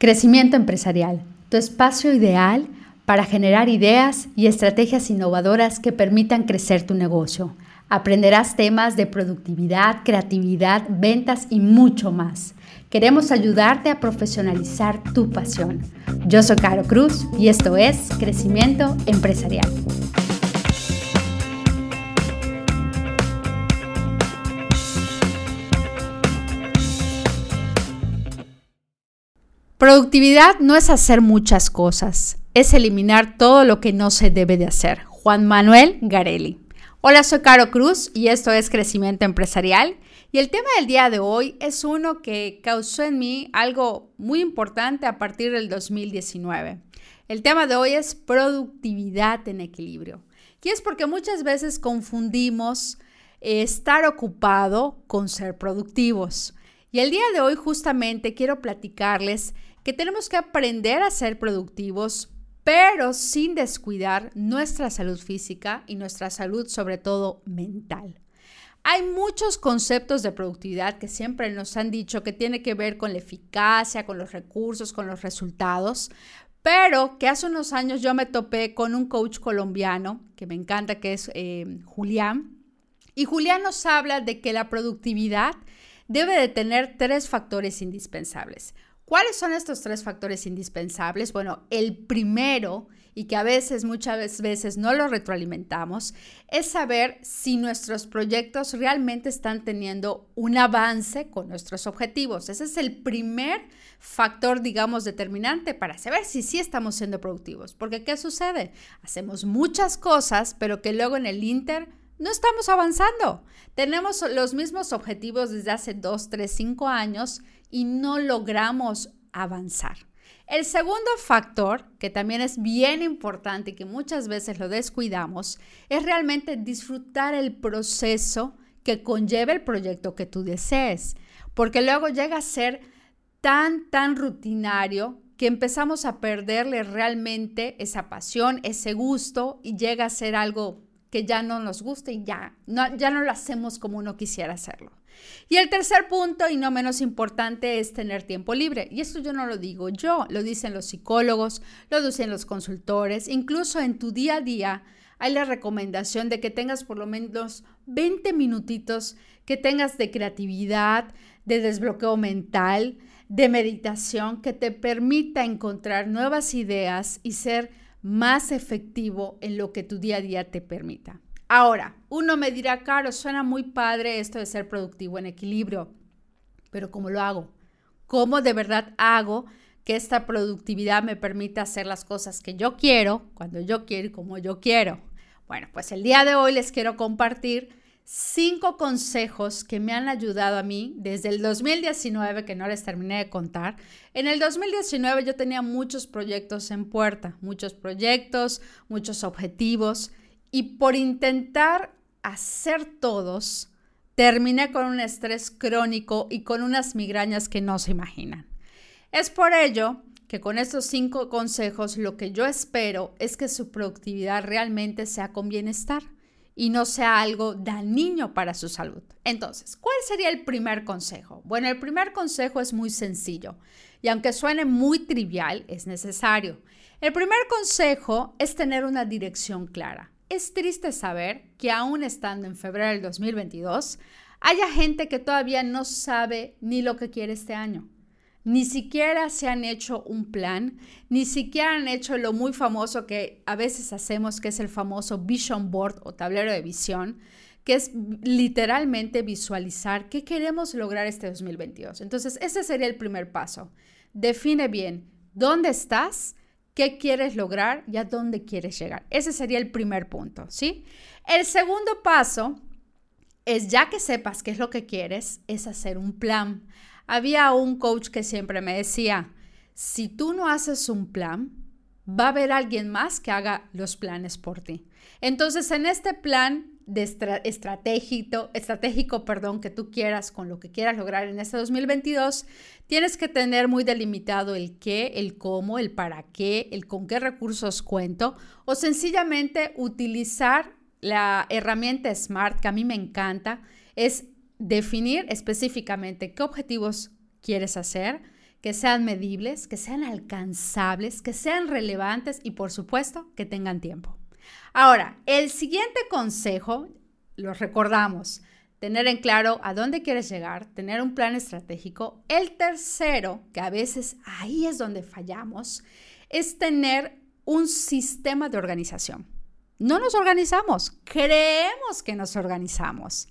Crecimiento empresarial, tu espacio ideal para generar ideas y estrategias innovadoras que permitan crecer tu negocio. Aprenderás temas de productividad, creatividad, ventas y mucho más. Queremos ayudarte a profesionalizar tu pasión. Yo soy Caro Cruz y esto es Crecimiento Empresarial. Productividad no es hacer muchas cosas, es eliminar todo lo que no se debe de hacer. Juan Manuel Garelli. Hola, soy Caro Cruz y esto es Crecimiento Empresarial. Y el tema del día de hoy es uno que causó en mí algo muy importante a partir del 2019. El tema de hoy es productividad en equilibrio. Y es porque muchas veces confundimos estar ocupado con ser productivos. Y el día de hoy justamente quiero platicarles que tenemos que aprender a ser productivos, pero sin descuidar nuestra salud física y nuestra salud sobre todo mental. Hay muchos conceptos de productividad que siempre nos han dicho que tiene que ver con la eficacia, con los recursos, con los resultados, pero que hace unos años yo me topé con un coach colombiano que me encanta, que es eh, Julián, y Julián nos habla de que la productividad debe de tener tres factores indispensables. ¿Cuáles son estos tres factores indispensables? Bueno, el primero, y que a veces, muchas veces no lo retroalimentamos, es saber si nuestros proyectos realmente están teniendo un avance con nuestros objetivos. Ese es el primer factor, digamos, determinante para saber si sí estamos siendo productivos. Porque ¿qué sucede? Hacemos muchas cosas, pero que luego en el Inter no estamos avanzando. Tenemos los mismos objetivos desde hace dos, tres, cinco años y no logramos avanzar. El segundo factor, que también es bien importante y que muchas veces lo descuidamos, es realmente disfrutar el proceso que conlleva el proyecto que tú desees, porque luego llega a ser tan, tan rutinario que empezamos a perderle realmente esa pasión, ese gusto y llega a ser algo que ya no nos gusta y ya no, ya no lo hacemos como uno quisiera hacerlo. Y el tercer punto, y no menos importante, es tener tiempo libre. Y esto yo no lo digo yo, lo dicen los psicólogos, lo dicen los consultores, incluso en tu día a día hay la recomendación de que tengas por lo menos 20 minutitos que tengas de creatividad, de desbloqueo mental, de meditación, que te permita encontrar nuevas ideas y ser más efectivo en lo que tu día a día te permita. Ahora, uno me dirá, Caro, suena muy padre esto de ser productivo en equilibrio, pero ¿cómo lo hago? ¿Cómo de verdad hago que esta productividad me permita hacer las cosas que yo quiero, cuando yo quiero y como yo quiero? Bueno, pues el día de hoy les quiero compartir cinco consejos que me han ayudado a mí desde el 2019, que no les terminé de contar. En el 2019 yo tenía muchos proyectos en puerta, muchos proyectos, muchos objetivos. Y por intentar hacer todos, terminé con un estrés crónico y con unas migrañas que no se imaginan. Es por ello que con estos cinco consejos lo que yo espero es que su productividad realmente sea con bienestar y no sea algo dañino para su salud. Entonces, ¿cuál sería el primer consejo? Bueno, el primer consejo es muy sencillo y aunque suene muy trivial, es necesario. El primer consejo es tener una dirección clara. Es triste saber que aún estando en febrero del 2022, haya gente que todavía no sabe ni lo que quiere este año. Ni siquiera se han hecho un plan, ni siquiera han hecho lo muy famoso que a veces hacemos, que es el famoso vision board o tablero de visión, que es literalmente visualizar qué queremos lograr este 2022. Entonces, ese sería el primer paso. Define bien dónde estás qué quieres lograr y a dónde quieres llegar. Ese sería el primer punto, ¿sí? El segundo paso es, ya que sepas qué es lo que quieres, es hacer un plan. Había un coach que siempre me decía, si tú no haces un plan, va a haber alguien más que haga los planes por ti. Entonces, en este plan de estratégico, estratégico perdón, que tú quieras con lo que quieras lograr en este 2022, tienes que tener muy delimitado el qué, el cómo, el para qué, el con qué recursos cuento o sencillamente utilizar la herramienta SMART que a mí me encanta, es definir específicamente qué objetivos quieres hacer, que sean medibles, que sean alcanzables, que sean relevantes y por supuesto que tengan tiempo. Ahora, el siguiente consejo, lo recordamos, tener en claro a dónde quieres llegar, tener un plan estratégico. El tercero, que a veces ahí es donde fallamos, es tener un sistema de organización. No nos organizamos, creemos que nos organizamos.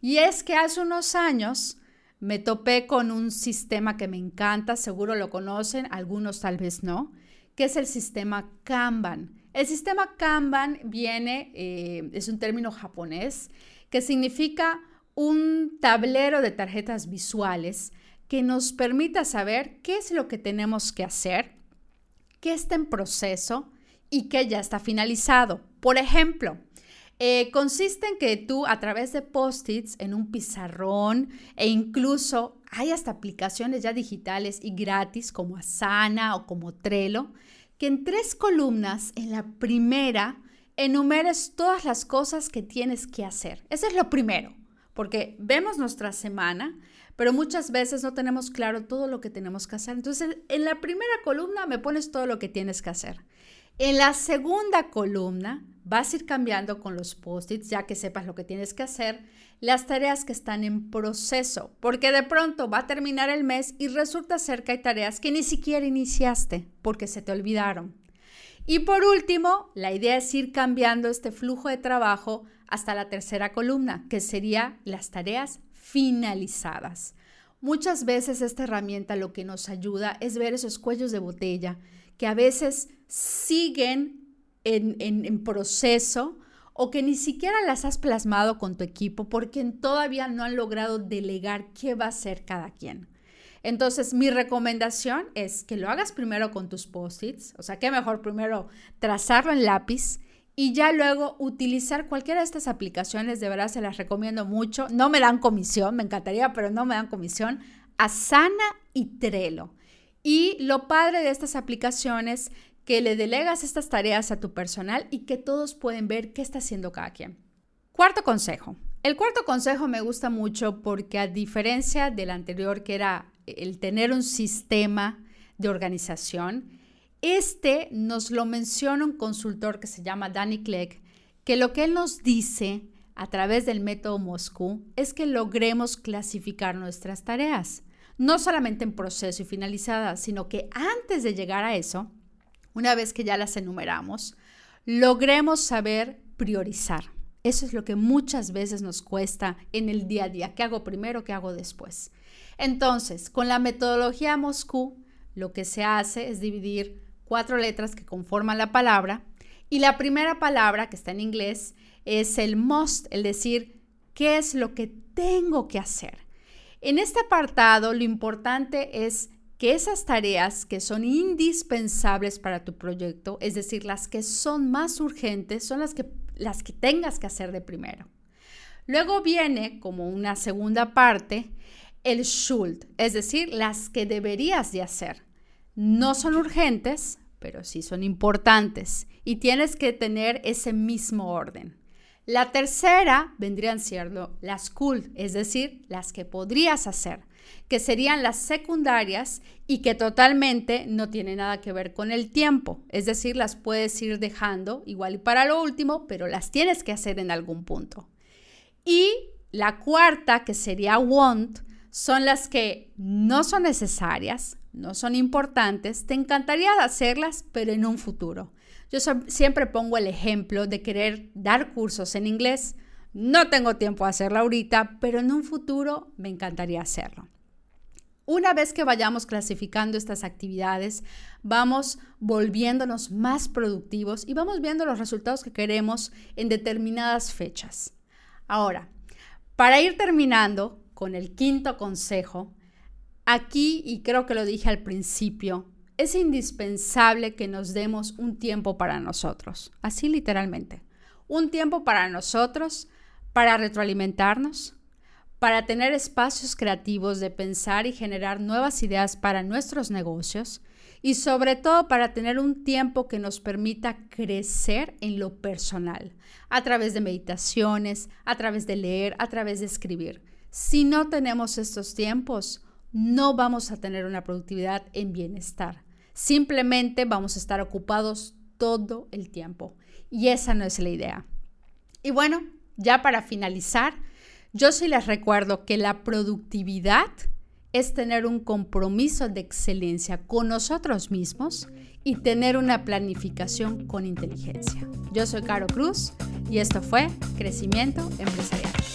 Y es que hace unos años me topé con un sistema que me encanta, seguro lo conocen, algunos tal vez no, que es el sistema Kanban. El sistema Kanban viene, eh, es un término japonés, que significa un tablero de tarjetas visuales que nos permita saber qué es lo que tenemos que hacer, qué está en proceso y qué ya está finalizado. Por ejemplo, eh, consiste en que tú a través de post-its en un pizarrón e incluso hay hasta aplicaciones ya digitales y gratis como Asana o como Trello, que en tres columnas, en la primera, enumeres todas las cosas que tienes que hacer. Eso es lo primero, porque vemos nuestra semana, pero muchas veces no tenemos claro todo lo que tenemos que hacer. Entonces, en la primera columna me pones todo lo que tienes que hacer. En la segunda columna vas a ir cambiando con los post-its, ya que sepas lo que tienes que hacer, las tareas que están en proceso, porque de pronto va a terminar el mes y resulta ser que hay tareas que ni siquiera iniciaste porque se te olvidaron. Y por último, la idea es ir cambiando este flujo de trabajo hasta la tercera columna, que sería las tareas finalizadas. Muchas veces esta herramienta lo que nos ayuda es ver esos cuellos de botella que a veces siguen en, proceso o que ni siquiera las has plasmado con tu equipo porque todavía no han logrado delegar qué va a hacer cada quien. Entonces, mi recomendación es que lo hagas primero con tus post-its, o sea, que mejor primero trazarlo en lápiz y ya luego utilizar cualquiera de estas aplicaciones, de verdad se las recomiendo mucho. No me dan comisión, me encantaría, pero no me dan comisión. Asana y Trello. Y lo padre de estas aplicaciones que le delegas estas tareas a tu personal y que todos pueden ver qué está haciendo cada quien. Cuarto consejo. El cuarto consejo me gusta mucho porque a diferencia del anterior que era el tener un sistema de organización, este nos lo menciona un consultor que se llama Danny Clegg, que lo que él nos dice a través del método Moscú es que logremos clasificar nuestras tareas no solamente en proceso y finalizada, sino que antes de llegar a eso, una vez que ya las enumeramos, logremos saber priorizar. Eso es lo que muchas veces nos cuesta en el día a día. ¿Qué hago primero? ¿Qué hago después? Entonces, con la metodología Moscú, lo que se hace es dividir cuatro letras que conforman la palabra y la primera palabra, que está en inglés, es el must, el decir, ¿qué es lo que tengo que hacer? En este apartado, lo importante es que esas tareas que son indispensables para tu proyecto, es decir, las que son más urgentes, son las que, las que tengas que hacer de primero. Luego viene como una segunda parte el should, es decir, las que deberías de hacer. No son urgentes, pero sí son importantes y tienes que tener ese mismo orden. La tercera vendrían siendo las cool, es decir, las que podrías hacer, que serían las secundarias y que totalmente no tienen nada que ver con el tiempo, es decir, las puedes ir dejando igual y para lo último, pero las tienes que hacer en algún punto. Y la cuarta, que sería want, son las que no son necesarias, no son importantes, te encantaría hacerlas, pero en un futuro. Yo siempre pongo el ejemplo de querer dar cursos en inglés. No tengo tiempo de hacerlo ahorita, pero en un futuro me encantaría hacerlo. Una vez que vayamos clasificando estas actividades, vamos volviéndonos más productivos y vamos viendo los resultados que queremos en determinadas fechas. Ahora, para ir terminando con el quinto consejo, aquí, y creo que lo dije al principio, es indispensable que nos demos un tiempo para nosotros, así literalmente. Un tiempo para nosotros, para retroalimentarnos, para tener espacios creativos de pensar y generar nuevas ideas para nuestros negocios y sobre todo para tener un tiempo que nos permita crecer en lo personal, a través de meditaciones, a través de leer, a través de escribir. Si no tenemos estos tiempos, no vamos a tener una productividad en bienestar. Simplemente vamos a estar ocupados todo el tiempo. Y esa no es la idea. Y bueno, ya para finalizar, yo sí les recuerdo que la productividad es tener un compromiso de excelencia con nosotros mismos y tener una planificación con inteligencia. Yo soy Caro Cruz y esto fue Crecimiento Empresarial.